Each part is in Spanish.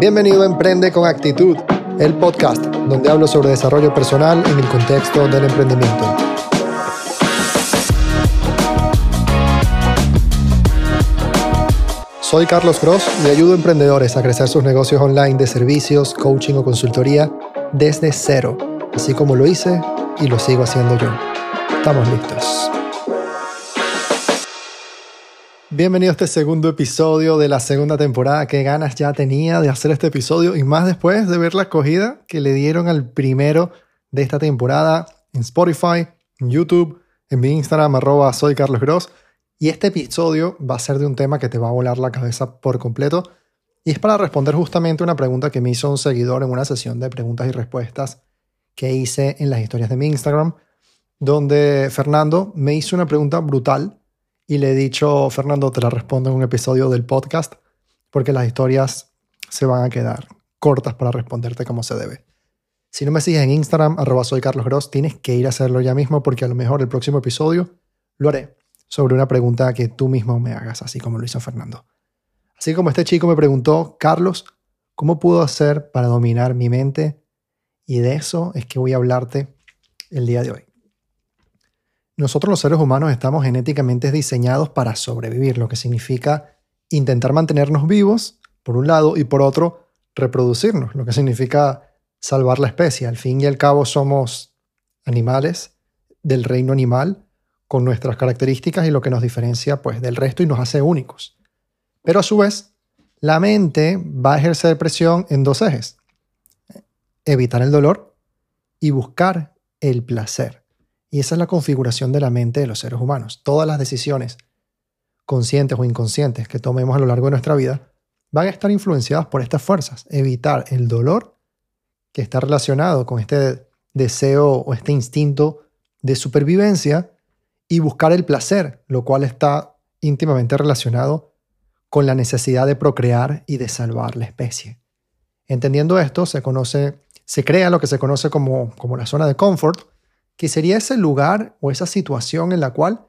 Bienvenido a Emprende con Actitud, el podcast donde hablo sobre desarrollo personal en el contexto del emprendimiento. Soy Carlos Gross y ayudo a emprendedores a crecer sus negocios online de servicios, coaching o consultoría desde cero, así como lo hice y lo sigo haciendo yo. Estamos listos. Bienvenido a este segundo episodio de la segunda temporada. Qué ganas ya tenía de hacer este episodio y más después de ver la acogida que le dieron al primero de esta temporada en Spotify, en YouTube, en mi Instagram, arroba soy Carlos Gross. Y este episodio va a ser de un tema que te va a volar la cabeza por completo. Y es para responder justamente una pregunta que me hizo un seguidor en una sesión de preguntas y respuestas que hice en las historias de mi Instagram, donde Fernando me hizo una pregunta brutal y le he dicho, Fernando, te la respondo en un episodio del podcast porque las historias se van a quedar cortas para responderte como se debe. Si no me sigues en Instagram, arroba soy Carlos tienes que ir a hacerlo ya mismo porque a lo mejor el próximo episodio lo haré sobre una pregunta que tú mismo me hagas, así como lo hizo Fernando. Así como este chico me preguntó, Carlos, ¿cómo puedo hacer para dominar mi mente? Y de eso es que voy a hablarte el día de hoy. Nosotros los seres humanos estamos genéticamente diseñados para sobrevivir, lo que significa intentar mantenernos vivos, por un lado, y por otro, reproducirnos, lo que significa salvar la especie. Al fin y al cabo somos animales del reino animal con nuestras características y lo que nos diferencia pues del resto y nos hace únicos. Pero a su vez, la mente va a ejercer presión en dos ejes. Evitar el dolor y buscar el placer. Y esa es la configuración de la mente de los seres humanos. Todas las decisiones, conscientes o inconscientes, que tomemos a lo largo de nuestra vida, van a estar influenciadas por estas fuerzas. Evitar el dolor que está relacionado con este deseo o este instinto de supervivencia y buscar el placer, lo cual está íntimamente relacionado con la necesidad de procrear y de salvar la especie. Entendiendo esto, se conoce, se crea lo que se conoce como, como la zona de confort, que sería ese lugar o esa situación en la cual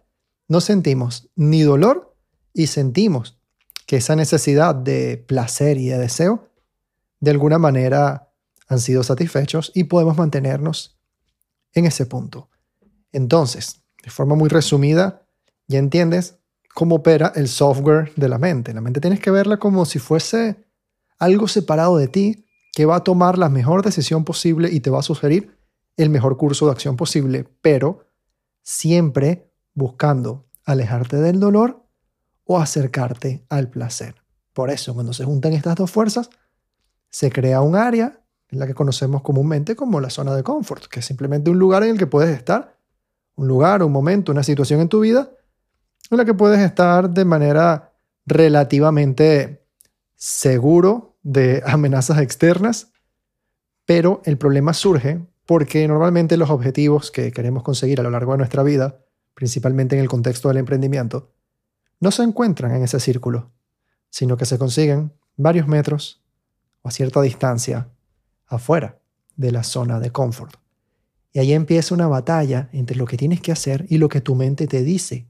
no sentimos ni dolor y sentimos que esa necesidad de placer y de deseo de alguna manera han sido satisfechos y podemos mantenernos en ese punto. Entonces, de forma muy resumida, ya entiendes cómo opera el software de la mente. La mente tienes que verla como si fuese algo separado de ti que va a tomar la mejor decisión posible y te va a sugerir el mejor curso de acción posible, pero siempre buscando alejarte del dolor o acercarte al placer. Por eso, cuando se juntan estas dos fuerzas, se crea un área en la que conocemos comúnmente como la zona de confort, que es simplemente un lugar en el que puedes estar, un lugar, un momento, una situación en tu vida en la que puedes estar de manera relativamente seguro de amenazas externas, pero el problema surge porque normalmente los objetivos que queremos conseguir a lo largo de nuestra vida, principalmente en el contexto del emprendimiento, no se encuentran en ese círculo, sino que se consiguen varios metros o a cierta distancia afuera de la zona de confort. Y ahí empieza una batalla entre lo que tienes que hacer y lo que tu mente te dice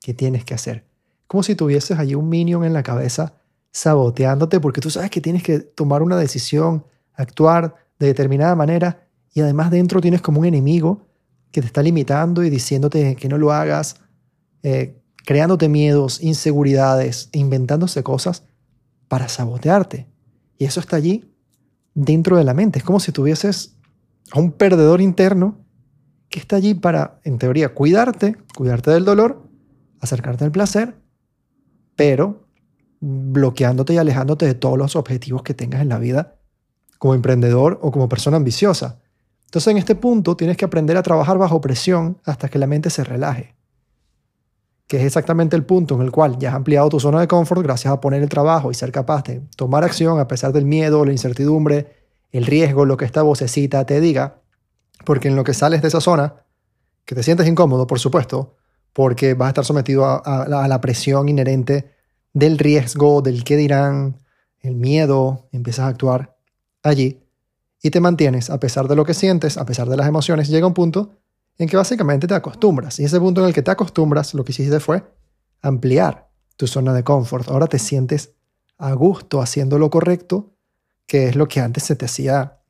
que tienes que hacer. Como si tuvieses allí un minion en la cabeza saboteándote porque tú sabes que tienes que tomar una decisión, actuar de determinada manera y además dentro tienes como un enemigo que te está limitando y diciéndote que no lo hagas, eh, creándote miedos, inseguridades, inventándose cosas para sabotearte. Y eso está allí dentro de la mente. Es como si tuvieses a un perdedor interno que está allí para, en teoría, cuidarte, cuidarte del dolor, acercarte al placer, pero bloqueándote y alejándote de todos los objetivos que tengas en la vida como emprendedor o como persona ambiciosa. Entonces en este punto tienes que aprender a trabajar bajo presión hasta que la mente se relaje, que es exactamente el punto en el cual ya has ampliado tu zona de confort gracias a poner el trabajo y ser capaz de tomar acción a pesar del miedo, la incertidumbre, el riesgo, lo que esta vocecita te diga, porque en lo que sales de esa zona, que te sientes incómodo, por supuesto, porque vas a estar sometido a, a la presión inherente del riesgo, del qué dirán, el miedo, empiezas a actuar allí y te mantienes a pesar de lo que sientes, a pesar de las emociones, llega un punto en que básicamente te acostumbras. Y ese punto en el que te acostumbras, lo que hiciste fue ampliar tu zona de confort. Ahora te sientes a gusto haciendo lo correcto, que es lo que antes se te hacía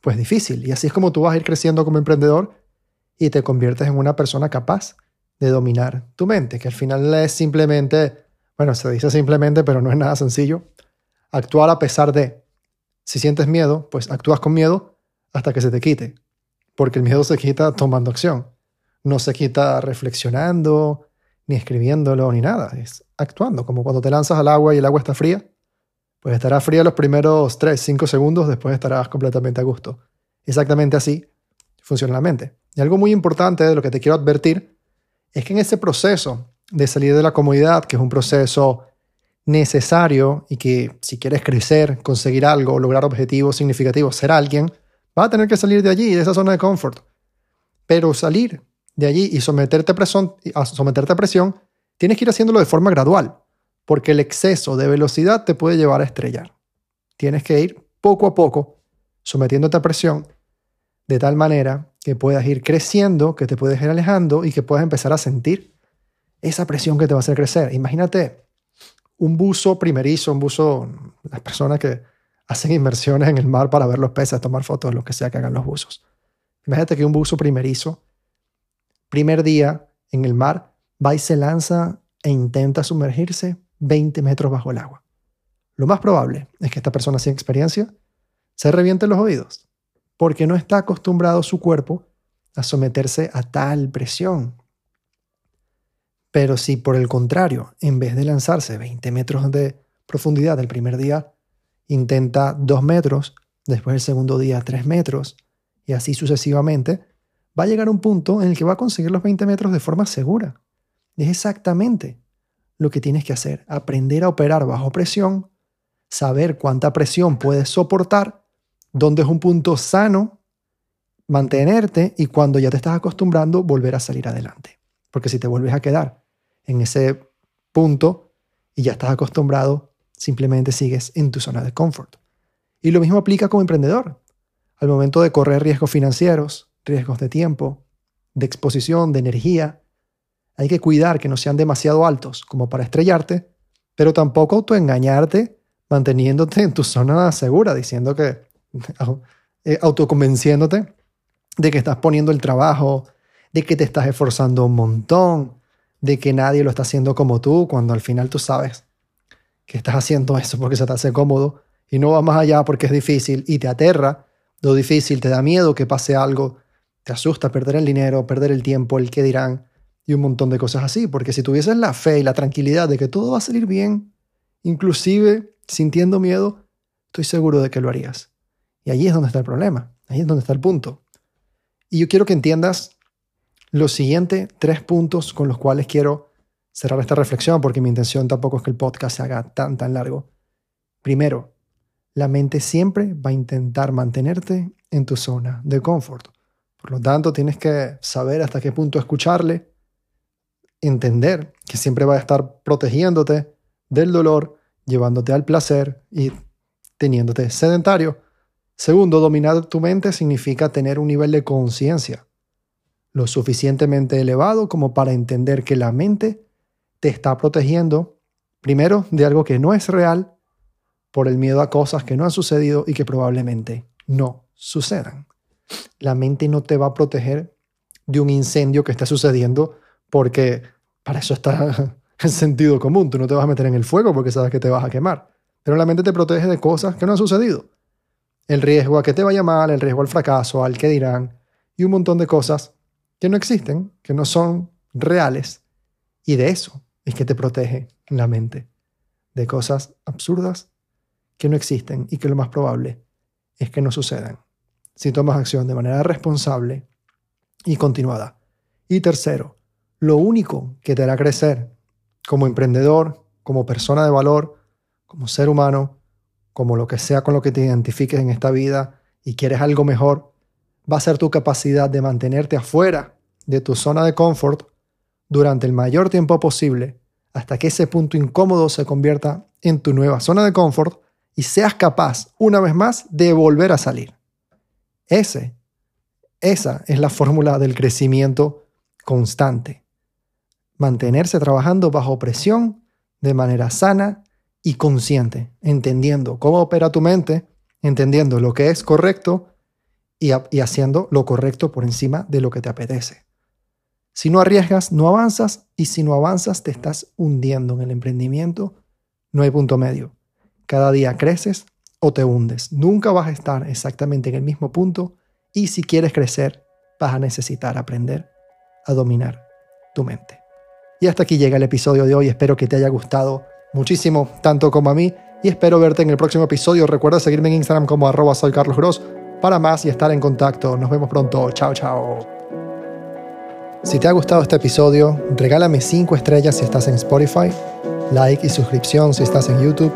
pues difícil. Y así es como tú vas a ir creciendo como emprendedor y te conviertes en una persona capaz de dominar tu mente, que al final es simplemente, bueno, se dice simplemente, pero no es nada sencillo, actuar a pesar de. Si sientes miedo, pues actúas con miedo hasta que se te quite, porque el miedo se quita tomando acción, no se quita reflexionando, ni escribiéndolo, ni nada, es actuando, como cuando te lanzas al agua y el agua está fría, pues estará fría los primeros 3, 5 segundos, después estarás completamente a gusto. Exactamente así funciona la mente. Y algo muy importante de lo que te quiero advertir es que en ese proceso de salir de la comodidad, que es un proceso necesario y que si quieres crecer, conseguir algo, lograr objetivos significativos, ser alguien, vas a tener que salir de allí, de esa zona de confort. Pero salir de allí y someterte a presión, a someterte a presión, tienes que ir haciéndolo de forma gradual, porque el exceso de velocidad te puede llevar a estrellar. Tienes que ir poco a poco sometiéndote a presión de tal manera que puedas ir creciendo, que te puedes ir alejando y que puedas empezar a sentir esa presión que te va a hacer crecer. Imagínate un buzo primerizo, un buzo, las personas que hacen inmersiones en el mar para ver los peces, tomar fotos, lo que sea que hagan los buzos. Imagínate que un buzo primerizo, primer día en el mar, va y se lanza e intenta sumergirse 20 metros bajo el agua. Lo más probable es que esta persona sin experiencia se reviente los oídos, porque no está acostumbrado su cuerpo a someterse a tal presión. Pero si por el contrario, en vez de lanzarse 20 metros de profundidad el primer día, intenta 2 metros, después el segundo día 3 metros, y así sucesivamente, va a llegar un punto en el que va a conseguir los 20 metros de forma segura. Es exactamente lo que tienes que hacer, aprender a operar bajo presión, saber cuánta presión puedes soportar dónde es un punto sano mantenerte y cuando ya te estás acostumbrando volver a salir adelante. Porque si te vuelves a quedar en ese punto y ya estás acostumbrado, simplemente sigues en tu zona de confort. Y lo mismo aplica como emprendedor. Al momento de correr riesgos financieros, riesgos de tiempo, de exposición, de energía, hay que cuidar que no sean demasiado altos como para estrellarte, pero tampoco autoengañarte manteniéndote en tu zona segura, diciendo que Eh, autoconvenciéndote de que estás poniendo el trabajo, de que te estás esforzando un montón, de que nadie lo está haciendo como tú, cuando al final tú sabes que estás haciendo eso porque se te hace cómodo y no va más allá porque es difícil y te aterra lo difícil, te da miedo que pase algo, te asusta perder el dinero, perder el tiempo, el que dirán y un montón de cosas así, porque si tuvieses la fe y la tranquilidad de que todo va a salir bien, inclusive sintiendo miedo, estoy seguro de que lo harías. Y allí es donde está el problema, ahí es donde está el punto. Y yo quiero que entiendas los siguientes tres puntos con los cuales quiero cerrar esta reflexión, porque mi intención tampoco es que el podcast se haga tan, tan largo. Primero, la mente siempre va a intentar mantenerte en tu zona de confort. Por lo tanto, tienes que saber hasta qué punto escucharle, entender que siempre va a estar protegiéndote del dolor, llevándote al placer y teniéndote sedentario Segundo, dominar tu mente significa tener un nivel de conciencia lo suficientemente elevado como para entender que la mente te está protegiendo, primero, de algo que no es real, por el miedo a cosas que no han sucedido y que probablemente no sucedan. La mente no te va a proteger de un incendio que está sucediendo porque para eso está el sentido común. Tú no te vas a meter en el fuego porque sabes que te vas a quemar. Pero la mente te protege de cosas que no han sucedido el riesgo a que te vaya mal, el riesgo al fracaso, al que dirán, y un montón de cosas que no existen, que no son reales. Y de eso es que te protege la mente, de cosas absurdas que no existen y que lo más probable es que no sucedan si tomas acción de manera responsable y continuada. Y tercero, lo único que te hará crecer como emprendedor, como persona de valor, como ser humano, como lo que sea con lo que te identifiques en esta vida y quieres algo mejor, va a ser tu capacidad de mantenerte afuera de tu zona de confort durante el mayor tiempo posible hasta que ese punto incómodo se convierta en tu nueva zona de confort y seas capaz, una vez más, de volver a salir. Ese, esa es la fórmula del crecimiento constante. Mantenerse trabajando bajo presión de manera sana y consciente, entendiendo cómo opera tu mente, entendiendo lo que es correcto y, haciendo lo correcto por encima de lo que te apetece. Si no arriesgas, no avanzas y si no avanzas, te estás hundiendo en el emprendimiento. No hay punto medio. Cada día creces o te hundes. Nunca vas a estar exactamente en el mismo punto y si quieres crecer, vas a necesitar aprender a dominar tu mente. Y hasta aquí llega el episodio de hoy. Espero que te haya gustado muchísimo, tanto como a mí. Y espero verte en el próximo episodio. Recuerda seguirme en Instagram como arroba para más y estar en contacto. Nos vemos pronto. Chao, chao. Si te ha gustado este episodio, regálame 5 estrellas si estás en Spotify, like y suscripción si estás en YouTube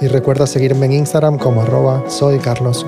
y recuerda seguirme en Instagram como arroba soy Carlos.